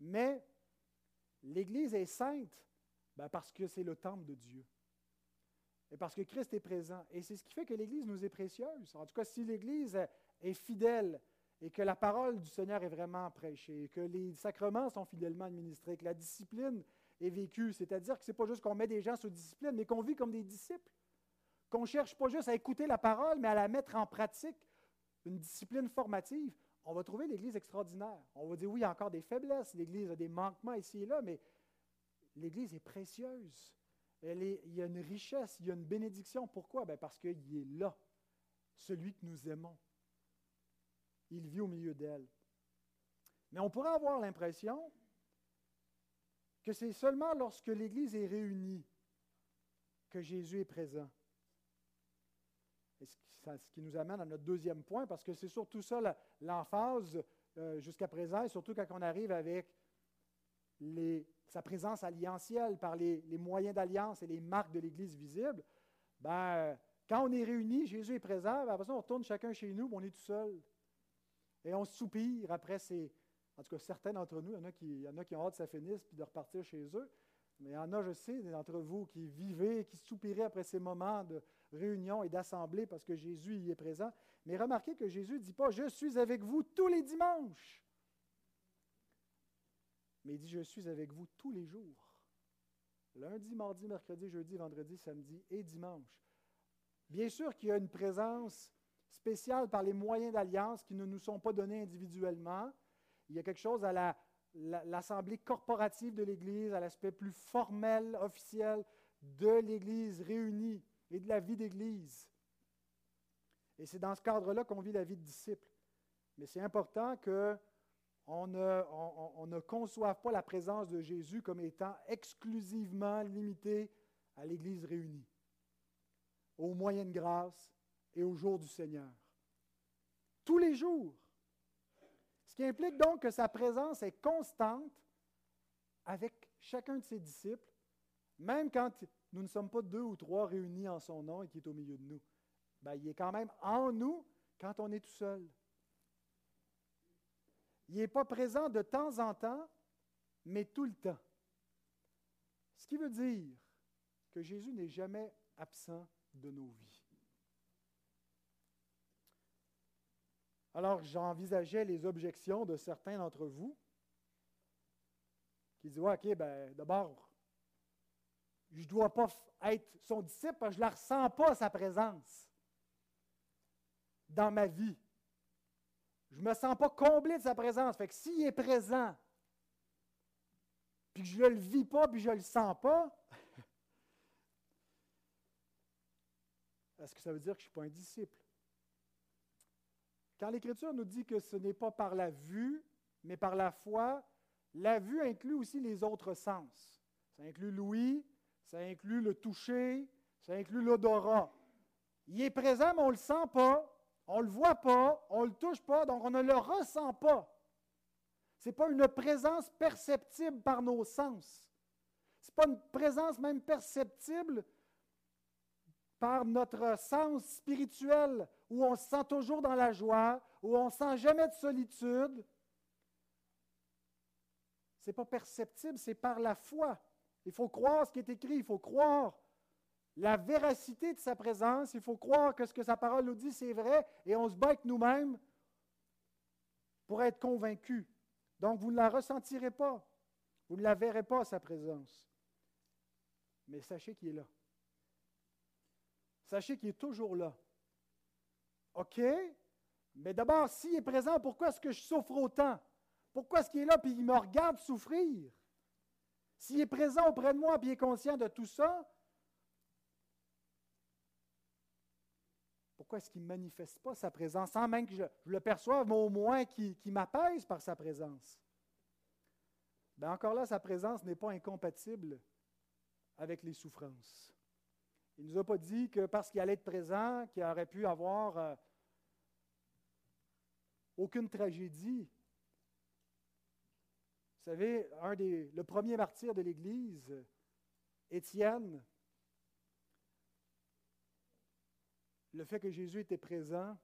Mais l'Église est sainte ben, parce que c'est le temple de Dieu. Et parce que Christ est présent. Et c'est ce qui fait que l'Église nous est précieuse. En tout cas, si l'Église est fidèle et que la parole du Seigneur est vraiment prêchée, que les sacrements sont fidèlement administrés, que la discipline est vécue, c'est-à-dire que ce n'est pas juste qu'on met des gens sous discipline, mais qu'on vit comme des disciples, qu'on ne cherche pas juste à écouter la parole, mais à la mettre en pratique, une discipline formative, on va trouver l'Église extraordinaire. On va dire, oui, il y a encore des faiblesses, l'Église a des manquements ici et là, mais l'Église est précieuse. Il y a une richesse, il y a une bénédiction. Pourquoi? Ben parce qu'il est là, celui que nous aimons. Il vit au milieu d'elle. Mais on pourrait avoir l'impression que c'est seulement lorsque l'Église est réunie que Jésus est présent. ce qui nous amène à notre deuxième point, parce que c'est surtout ça l'emphase euh, jusqu'à présent, et surtout quand on arrive avec sa présence alliantielle par les, moyens d'alliance et les marques de l'Église visibles. Ben, quand on est réunis, Jésus est présent, ben, après ça, on retourne chacun chez nous, on est tout seul. Et on soupire après ces. En tout cas, certains d'entre nous, il y en a qui, il y en a qui ont hâte que ça finisse puis de repartir chez eux. Mais il y en a, je sais, d'entre vous qui vivez, qui soupiraient après ces moments de réunion et d'assemblée parce que Jésus y est présent. Mais remarquez que Jésus ne dit pas Je suis avec vous tous les dimanches. Mais il dit Je suis avec vous tous les jours. Lundi, mardi, mercredi, jeudi, vendredi, samedi et dimanche. Bien sûr qu'il y a une présence spéciale par les moyens d'alliance qui ne nous sont pas donnés individuellement. Il y a quelque chose à l'assemblée corporative de l'Église, à l'aspect plus formel, officiel de l'Église réunie et de la vie d'Église. Et c'est dans ce cadre-là qu'on vit la vie de disciple. Mais c'est important on ne conçoive pas la présence de Jésus comme étant exclusivement limitée à l'Église réunie, aux moyens de grâce, et au jour du Seigneur. Tous les jours. Ce qui implique donc que sa présence est constante avec chacun de ses disciples, même quand nous ne sommes pas deux ou trois réunis en son nom et qui est au milieu de nous. Ben, il est quand même en nous quand on est tout seul. Il n'est pas présent de temps en temps, mais tout le temps. Ce qui veut dire que Jésus n'est jamais absent de nos vies. Alors j'envisageais les objections de certains d'entre vous qui disent OK, ben, d'abord, je ne dois pas être son disciple je ne la ressens pas, sa présence, dans ma vie. Je ne me sens pas comblé de sa présence. Fait que s'il est présent, puis que je ne le vis pas, puis je ne le sens pas, est-ce que ça veut dire que je ne suis pas un disciple? Quand l'Écriture nous dit que ce n'est pas par la vue, mais par la foi, la vue inclut aussi les autres sens. Ça inclut l'ouïe, ça inclut le toucher, ça inclut l'odorat. Il est présent, mais on ne le sent pas, on ne le voit pas, on ne le touche pas, donc on ne le ressent pas. Ce n'est pas une présence perceptible par nos sens. Ce n'est pas une présence même perceptible par notre sens spirituel, où on se sent toujours dans la joie, où on ne sent jamais de solitude. Ce n'est pas perceptible, c'est par la foi. Il faut croire ce qui est écrit, il faut croire la véracité de sa présence, il faut croire que ce que sa parole nous dit, c'est vrai, et on se bat avec nous-mêmes pour être convaincus. Donc, vous ne la ressentirez pas, vous ne la verrez pas, sa présence. Mais sachez qu'il est là. Sachez qu'il est toujours là. OK? Mais d'abord, s'il est présent, pourquoi est-ce que je souffre autant? Pourquoi est-ce qu'il est là et il me regarde souffrir? S'il est présent auprès de moi et il est conscient de tout ça, pourquoi est-ce qu'il ne manifeste pas sa présence sans même que je, le perçoive, mais au moins qu'il m'apaise par sa présence? Bien, encore là, sa présence n'est pas incompatible avec les souffrances. Il ne nous a pas dit que parce qu'il allait être présent, qu'il aurait pu avoir euh, aucune tragédie. Vous savez, un des, le premier martyr de l'Église, Étienne, le fait que Jésus était présent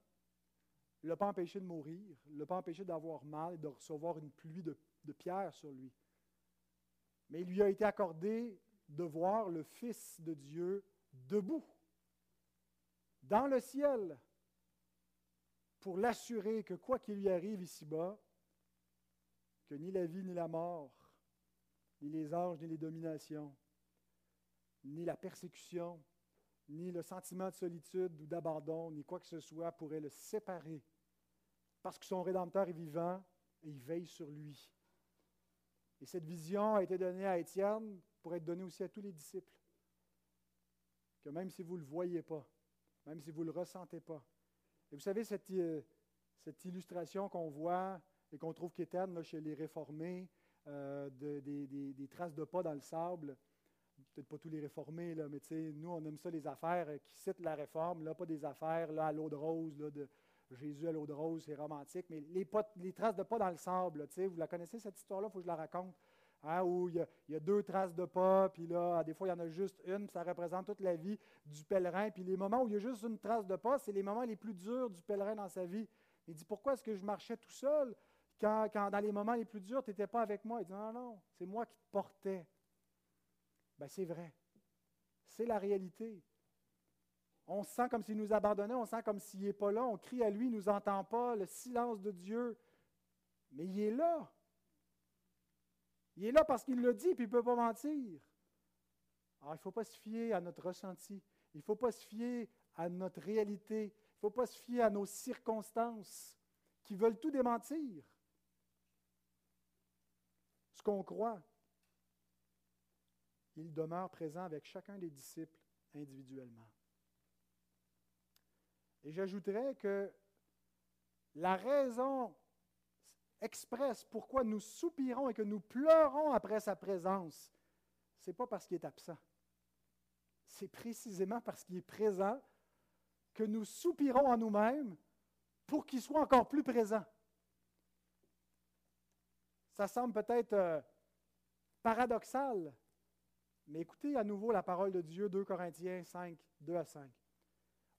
ne l'a pas empêché de mourir, ne l'a pas empêché d'avoir mal et de recevoir une pluie de, de pierres sur lui. Mais il lui a été accordé de voir le Fils de Dieu debout, dans le ciel, pour l'assurer que quoi qu'il lui arrive ici-bas, que ni la vie ni la mort, ni les anges ni les dominations, ni la persécution, ni le sentiment de solitude ou d'abandon, ni quoi que ce soit pourrait le séparer. Parce que son Rédempteur est vivant et il veille sur lui. Et cette vision a été donnée à Étienne pour être donnée aussi à tous les disciples. Que même si vous ne le voyez pas, même si vous ne le ressentez pas. Et vous savez, cette, euh, illustration qu'on voit et qu'on trouve qu'Étienne chez les réformés, euh, des traces de pas dans le sable, peut-être pas tous les réformés, là, mais nous, on aime ça, les affaires euh, qui citent la réforme, là, pas des affaires là, à l'eau de rose, là, de Jésus à l'eau de rose, c'est romantique, mais les, les, traces de pas dans le sable, vous la connaissez cette histoire-là, il faut que je la raconte. Hein, où il y, a, deux traces de pas, puis là, des fois, il y en a juste une, puis ça représente toute la vie du pèlerin. Puis les moments où il y a juste une trace de pas, c'est les moments les plus durs du pèlerin dans sa vie. Il dit Pourquoi est-ce que je marchais tout seul quand, quand dans les moments les plus durs, tu n'étais pas avec moi? Il dit Non, non, c'est moi qui te portais. Ben, c'est vrai. C'est la réalité. On se sent comme s'il nous abandonnait, on sent comme s'il n'est pas là, on crie à lui, il ne nous entend pas, le silence de Dieu. Mais il est là. Il est là parce qu'il le dit, puis il ne peut pas mentir. Alors, il ne faut pas se fier à notre ressenti. Il ne faut pas se fier à notre réalité. Il ne faut pas se fier à nos circonstances qui veulent tout démentir. Ce qu'on croit, il demeure présent avec chacun des disciples individuellement. Et j'ajouterais que la raison expresse pourquoi nous soupirons et que nous pleurons après sa présence, ce n'est pas parce qu'il est absent. C'est précisément parce qu'il est présent que nous soupirons en nous-mêmes pour qu'il soit encore plus présent. Ça semble peut-être euh, paradoxal, mais écoutez à nouveau la parole de Dieu, 2 Corinthiens 5, 2 à 5.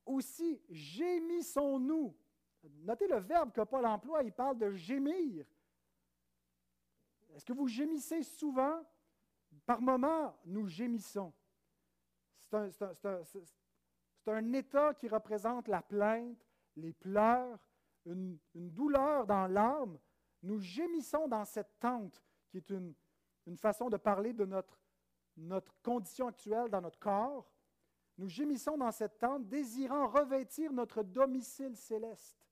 Aussi, gémissons-nous. Notez le verbe que Paul emploie, il parle de gémir. Est-ce que vous gémissez souvent? Par moments, nous gémissons. C'est un, état qui représente la plainte, les pleurs, une, douleur dans l'âme. Nous gémissons dans cette tente qui est une, une façon de parler de notre notre condition actuelle dans notre corps, nous gémissons dans cette tente, désirant revêtir notre domicile céleste.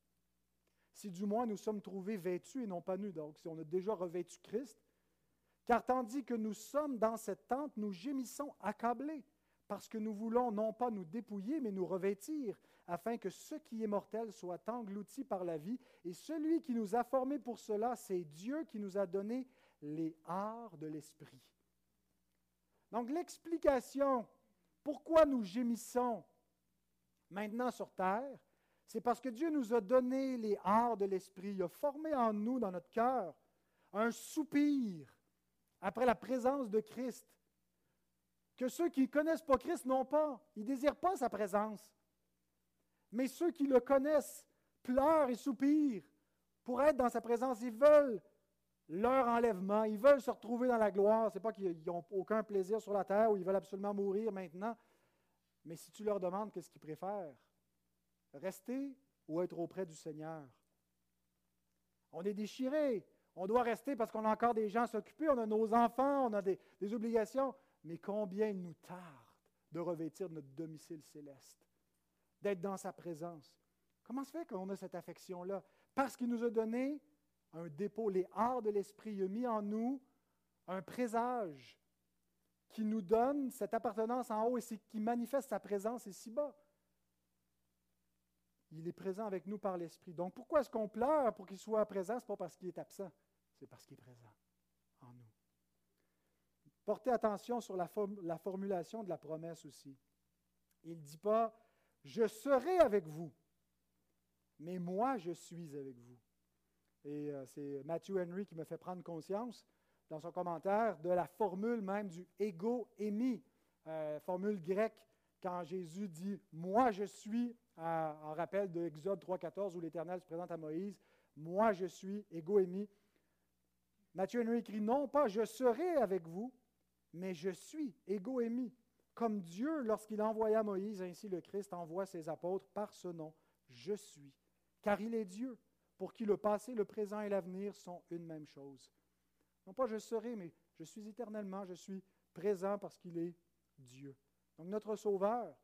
Si du moins nous sommes trouvés vêtus et non pas nus, donc si on a déjà revêtu Christ, car tandis que nous sommes dans cette tente, nous gémissons accablés, parce que nous voulons non pas nous dépouiller, mais nous revêtir, afin que ce qui est mortel soit englouti par la vie. Et celui qui nous a formés pour cela, c'est Dieu qui nous a donné les arts de l'esprit. Donc l'explication pourquoi nous gémissons maintenant sur terre, c'est parce que Dieu nous a donné les arts de l'esprit. Il a formé en nous, dans notre cœur, un soupir après la présence de Christ. Que ceux qui ne connaissent pas Christ n'ont pas. Ils ne désirent pas sa présence. Mais ceux qui le connaissent pleurent et soupirent pour être dans sa présence. Ils veulent leur enlèvement. Ils veulent se retrouver dans la gloire. Ce n'est pas qu'ils n'ont aucun plaisir sur la terre ou ils veulent absolument mourir maintenant. Mais si tu leur demandes qu'est-ce qu'ils préfèrent, rester ou être auprès du Seigneur. On est déchiré. On doit rester parce qu'on a encore des gens à s'occuper. On a nos enfants, on a des, des obligations. Mais combien il nous tarde de revêtir notre domicile céleste, d'être dans sa présence. Comment se fait qu'on a cette affection-là? Parce qu'il nous a donné un dépôt, les arts de l'esprit. Il a mis en nous un présage qui nous donne cette appartenance en haut et qui manifeste sa présence ici-bas. Il est présent avec nous par l'Esprit. Donc pourquoi est-ce qu'on pleure pour qu'il soit présent? Ce n'est pas parce qu'il est absent, c'est parce qu'il est présent en nous. Portez attention sur la, la formulation de la promesse aussi. Il ne dit pas, je serai avec vous, mais moi je suis avec vous. Et euh, c'est Matthew Henry qui me fait prendre conscience dans son commentaire de la formule même du ego émis, euh, formule grecque, quand Jésus dit Moi je suis, en rappel de Exode 3,14 où l'Éternel se présente à Moïse, Moi je suis, ego émis. Matthew Henry écrit Non pas je serai avec vous, mais je suis, ego émis. Comme Dieu, lorsqu'il envoya Moïse, ainsi le Christ envoie ses apôtres par ce nom, je suis, car il est Dieu, pour qui le passé, le présent et l'avenir sont une même chose. Non pas je serai, mais je suis éternellement, je suis présent parce qu'il est Dieu. Donc notre Sauveur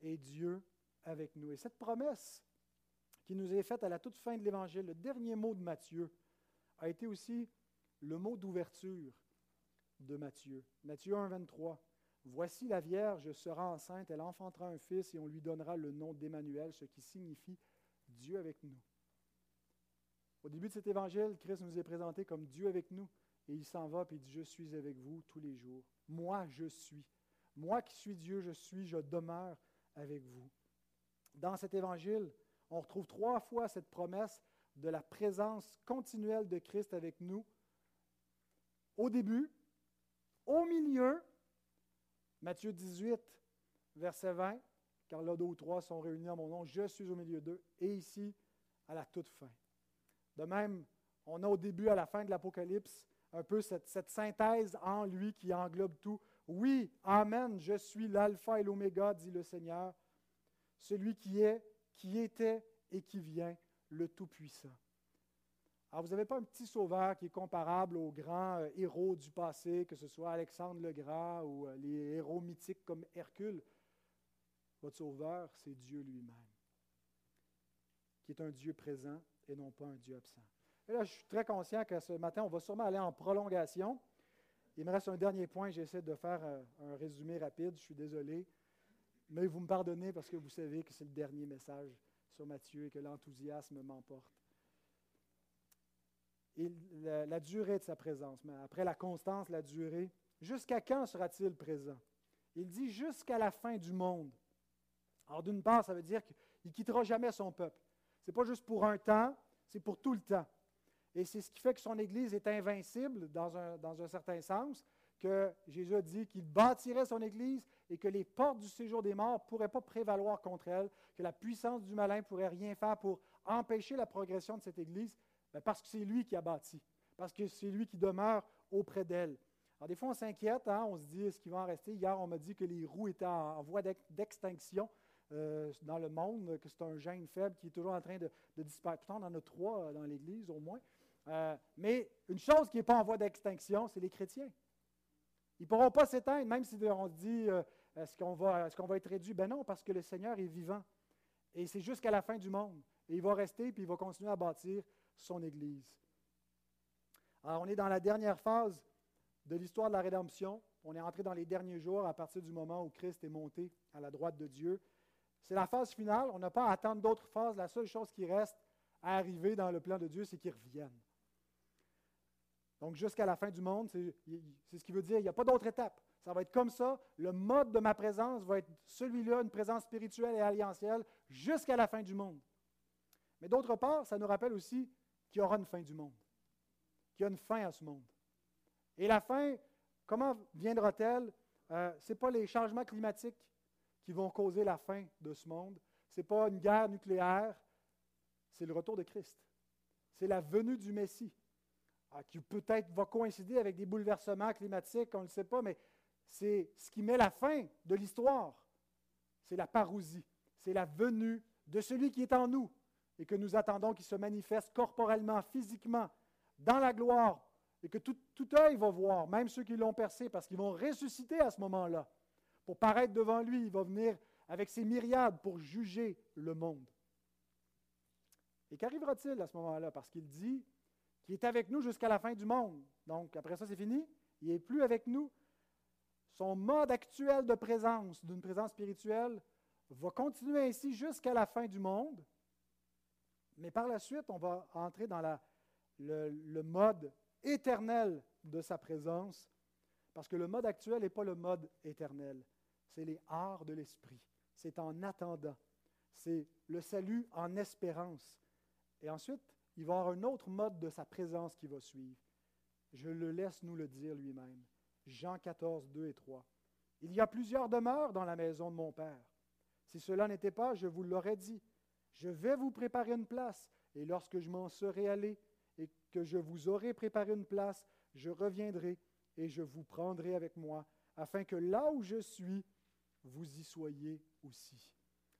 est Dieu avec nous. Et cette promesse qui nous est faite à la toute fin de l'Évangile, le dernier mot de Matthieu, a été aussi le mot d'ouverture de Matthieu. Matthieu 1, 23. Voici la Vierge sera enceinte, elle enfantera un fils et on lui donnera le nom d'Emmanuel, ce qui signifie Dieu avec nous. Au début de cet évangile, Christ nous est présenté comme Dieu avec nous et il s'en va et il dit Je suis avec vous tous les jours. Moi, je suis. Moi qui suis Dieu, je suis, je demeure avec vous. Dans cet évangile, on retrouve trois fois cette promesse de la présence continuelle de Christ avec nous. Au début, au milieu Matthieu 18, verset 20, car là deux ou trois sont réunis en mon nom, je suis au milieu d'eux, et ici, à la toute fin. De même, on a au début, à la fin de l'Apocalypse, un peu cette, synthèse en lui qui englobe tout. Oui, Amen, je suis l'alpha et l'oméga, dit le Seigneur, celui qui est, qui était et qui vient, le Tout-Puissant. Alors, vous n'avez pas un petit sauveur qui est comparable aux grands euh, héros du passé, que ce soit Alexandre le Grand ou euh, les héros mythiques comme Hercule. Votre sauveur, c'est Dieu lui-même, qui est un Dieu présent et non pas un Dieu absent. Et là, je suis très conscient que ce matin, on va sûrement aller en prolongation. Il me reste un dernier point. J'essaie de faire euh, un résumé rapide. Je suis désolé. Mais vous me pardonnez parce que vous savez que c'est le dernier message sur Matthieu et que l'enthousiasme m'emporte et la, durée de sa présence. Mais après la constance, la durée, jusqu'à quand sera-t-il présent? Il dit jusqu'à la fin du monde. Alors d'une part, ça veut dire qu'il ne quittera jamais son peuple. Ce n'est pas juste pour un temps, c'est pour tout le temps. Et c'est ce qui fait que son Église est invincible dans un, dans un certain sens, que Jésus a dit qu'il bâtirait son Église et que les portes du séjour des morts ne pourraient pas prévaloir contre elle, que la puissance du malin ne pourrait rien faire pour empêcher la progression de cette Église. Ben, parce que c'est lui qui a bâti, parce que c'est lui qui demeure auprès d'elle. Alors, des fois, on s'inquiète, hein, on se dit, est-ce qu'il va en rester? Hier, on m'a dit que les roues étaient en, voie d'extinction euh, dans le monde, que c'est un gène faible qui est toujours en train de, disparaître. Pourtant, on en a trois euh, dans l'Église, au moins. Euh, mais une chose qui n'est pas en voie d'extinction, c'est les chrétiens. Ils ne pourront pas s'éteindre, même si on dit, est-ce qu'on va, va être réduit? Ben non, parce que le Seigneur est vivant. Et c'est jusqu'à la fin du monde. Et il va rester, puis il va continuer à bâtir son Église. Alors, on est dans la dernière phase de l'histoire de la rédemption. On est entré dans les derniers jours à partir du moment où Christ est monté à la droite de Dieu. C'est la phase finale. On n'a pas à attendre d'autres phases. La seule chose qui reste à arriver dans le plan de Dieu, c'est qu'il revienne. Donc, jusqu'à la fin du monde, c'est ce qui veut dire qu'il n'y a pas d'autre étape. Ça va être comme ça. Le mode de ma présence va être celui-là, une présence spirituelle et alliantielle, jusqu'à la fin du monde. Mais d'autre part, ça nous rappelle aussi qu'il y aura une fin du monde, qu'il y a une fin à ce monde. Et la fin, comment viendra-t-elle? Euh, Ce n'est pas les changements climatiques qui vont causer la fin de ce monde. Ce n'est pas une guerre nucléaire. C'est le retour de Christ. C'est la venue du Messie, ah, qui peut-être va coïncider avec des bouleversements climatiques, on ne le sait pas, mais c'est ce qui met la fin de l'histoire. C'est la parousie. C'est la venue de celui qui est en nous, et que nous attendons qu'il se manifeste corporellement, physiquement, dans la gloire, et que tout, œil va voir, même ceux qui l'ont percé, parce qu'ils vont ressusciter à ce moment-là. Pour paraître devant lui, il va venir avec ses myriades pour juger le monde. Et qu'arrivera-t-il à ce moment-là? Parce qu'il dit qu'il est avec nous jusqu'à la fin du monde. Donc, après ça, c'est fini. Il n'est plus avec nous. Son mode actuel de présence, d'une présence spirituelle, va continuer ainsi jusqu'à la fin du monde. Mais par la suite, on va entrer dans le, mode éternel de sa présence, parce que le mode actuel n'est pas le mode éternel. C'est les arts de l'esprit. C'est en attendant. C'est le salut en espérance. Et ensuite, il va y avoir un autre mode de sa présence qui va suivre. Je le laisse nous le dire lui-même. Jean 14, 2 et 3. Il y a plusieurs demeures dans la maison de mon Père. Si cela n'était pas, je vous l'aurais dit. Je vais vous préparer une place, et lorsque je m'en serai allé et que je vous aurai préparé une place, je reviendrai et je vous prendrai avec moi, afin que là où je suis, vous y soyez aussi.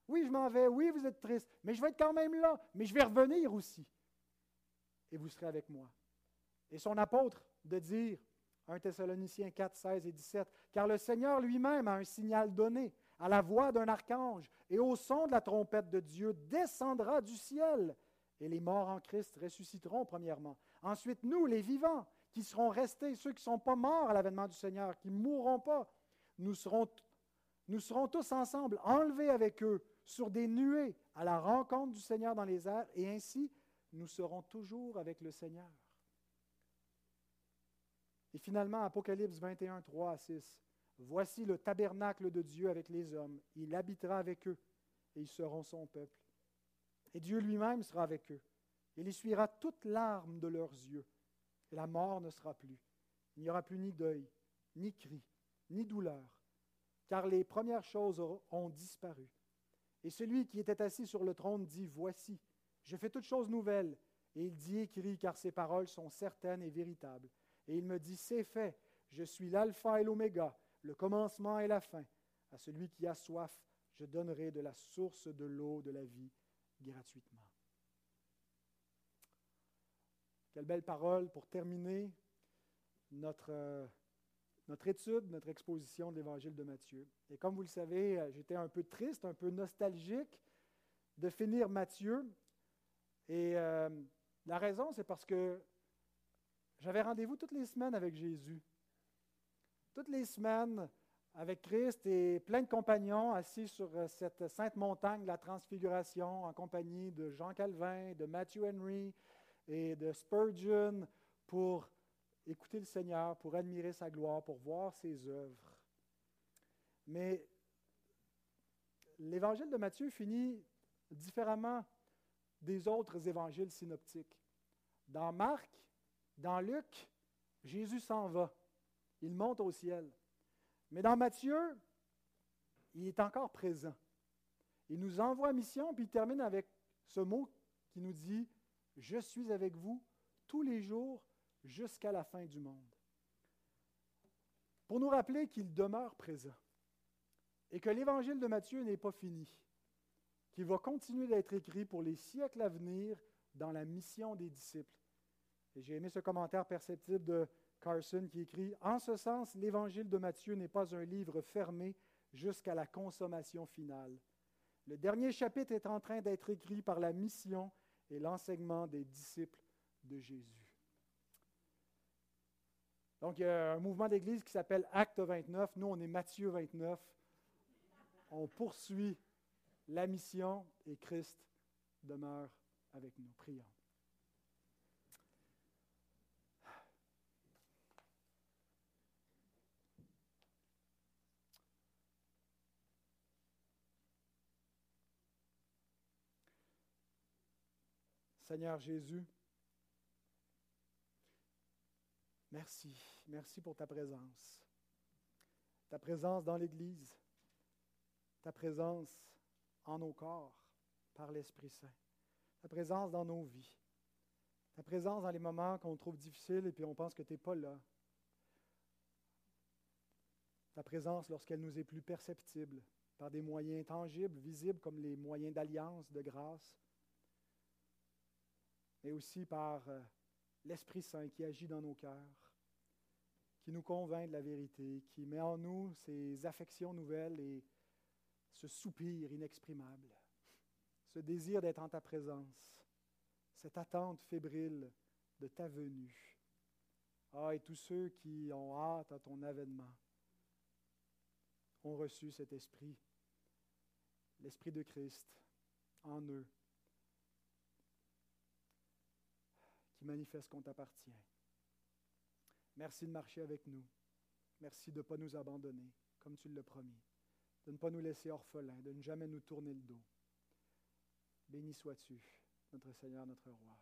Oui, je m'en vais, oui, vous êtes triste, mais je vais être quand même là, mais je vais revenir aussi. Et vous serez avec moi. Et son apôtre de dire, 1 Thessaloniciens 4, 16 et 17, car le Seigneur lui-même a un signal donné, à la voix d'un archange et au son de la trompette de Dieu, descendra du ciel. Et les morts en Christ ressusciteront premièrement. Ensuite, nous, les vivants, qui serons restés, ceux qui ne sont pas morts à l'avènement du Seigneur, qui ne mourront pas, nous serons, nous serons tous ensemble enlevés avec eux sur des nuées à la rencontre du Seigneur dans les airs, et ainsi nous serons toujours avec le Seigneur. Et finalement, Apocalypse 21, 3 à 6. Voici le tabernacle de Dieu avec les hommes. Il habitera avec eux et ils seront son peuple. Et Dieu lui-même sera avec eux. Il essuiera toute larmes de leurs yeux. Et la mort ne sera plus. Il n'y aura plus ni deuil, ni cri, ni douleur, car les premières choses ont disparu. Et celui qui était assis sur le trône dit, Voici, je fais toutes choses nouvelles. Et il dit, écrit, car ces paroles sont certaines et véritables. Et il me dit, c'est fait, je suis l'alpha et l'oméga, le commencement et la fin. À celui qui a soif, je donnerai de la source de l'eau de la vie gratuitement. Quelle belle parole pour terminer notre, euh, notre étude, notre exposition de l'Évangile de Matthieu. Et comme vous le savez, euh, j'étais un peu triste, un peu nostalgique de finir Matthieu. Et euh, la raison, c'est parce que j'avais rendez-vous toutes les semaines avec Jésus. Toutes les semaines avec Christ et plein de compagnons assis sur euh, cette sainte montagne de la transfiguration en compagnie de Jean Calvin, de Matthew Henry et de Spurgeon pour écouter le Seigneur, pour admirer sa gloire, pour voir ses œuvres. Mais l'évangile de Matthieu finit différemment des autres évangiles synoptiques. Dans Marc, dans Luc, Jésus s'en va. Il monte au ciel. Mais dans Matthieu, il est encore présent. Il nous envoie à mission, puis il termine avec ce mot qui nous dit Je suis avec vous tous les jours jusqu'à la fin du monde. Pour nous rappeler qu'il demeure présent et que l'évangile de Matthieu n'est pas fini, qu'il va continuer d'être écrit pour les siècles à venir dans la mission des disciples. J'ai aimé ce commentaire perceptible de Carson qui écrit En ce sens, l'évangile de Matthieu n'est pas un livre fermé jusqu'à la consommation finale. Le dernier chapitre est en train d'être écrit par la mission et l'enseignement des disciples de Jésus. Donc, il y a un mouvement d'Église qui s'appelle Acte 29. Nous, on est Matthieu 29. On poursuit la mission et Christ demeure avec nous. Prions. Seigneur Jésus, merci, merci pour ta présence. Ta présence dans l'Église, ta présence en nos corps par l'Esprit Saint, ta présence dans nos vies, ta présence dans les moments qu'on trouve difficiles et puis on pense que tu n'es pas là. Ta présence lorsqu'elle nous est plus perceptible par des moyens tangibles, visibles comme les moyens d'alliance, de grâce, mais aussi par euh, l'Esprit Saint qui agit dans nos cœurs, qui nous convainc de la vérité, qui met en nous ces affections nouvelles et ce soupir inexprimable, ce désir d'être en ta présence, cette attente fébrile de ta venue. Ah, et tous ceux qui ont hâte à ton avènement ont reçu cet esprit, l'esprit de Christ en eux, qui manifeste qu'on t'appartient. Merci de marcher avec nous. Merci de ne pas nous abandonner, comme tu l'as promis, de ne pas nous laisser orphelins, de ne jamais nous tourner le dos. Béni sois-tu, notre Seigneur, notre Roi.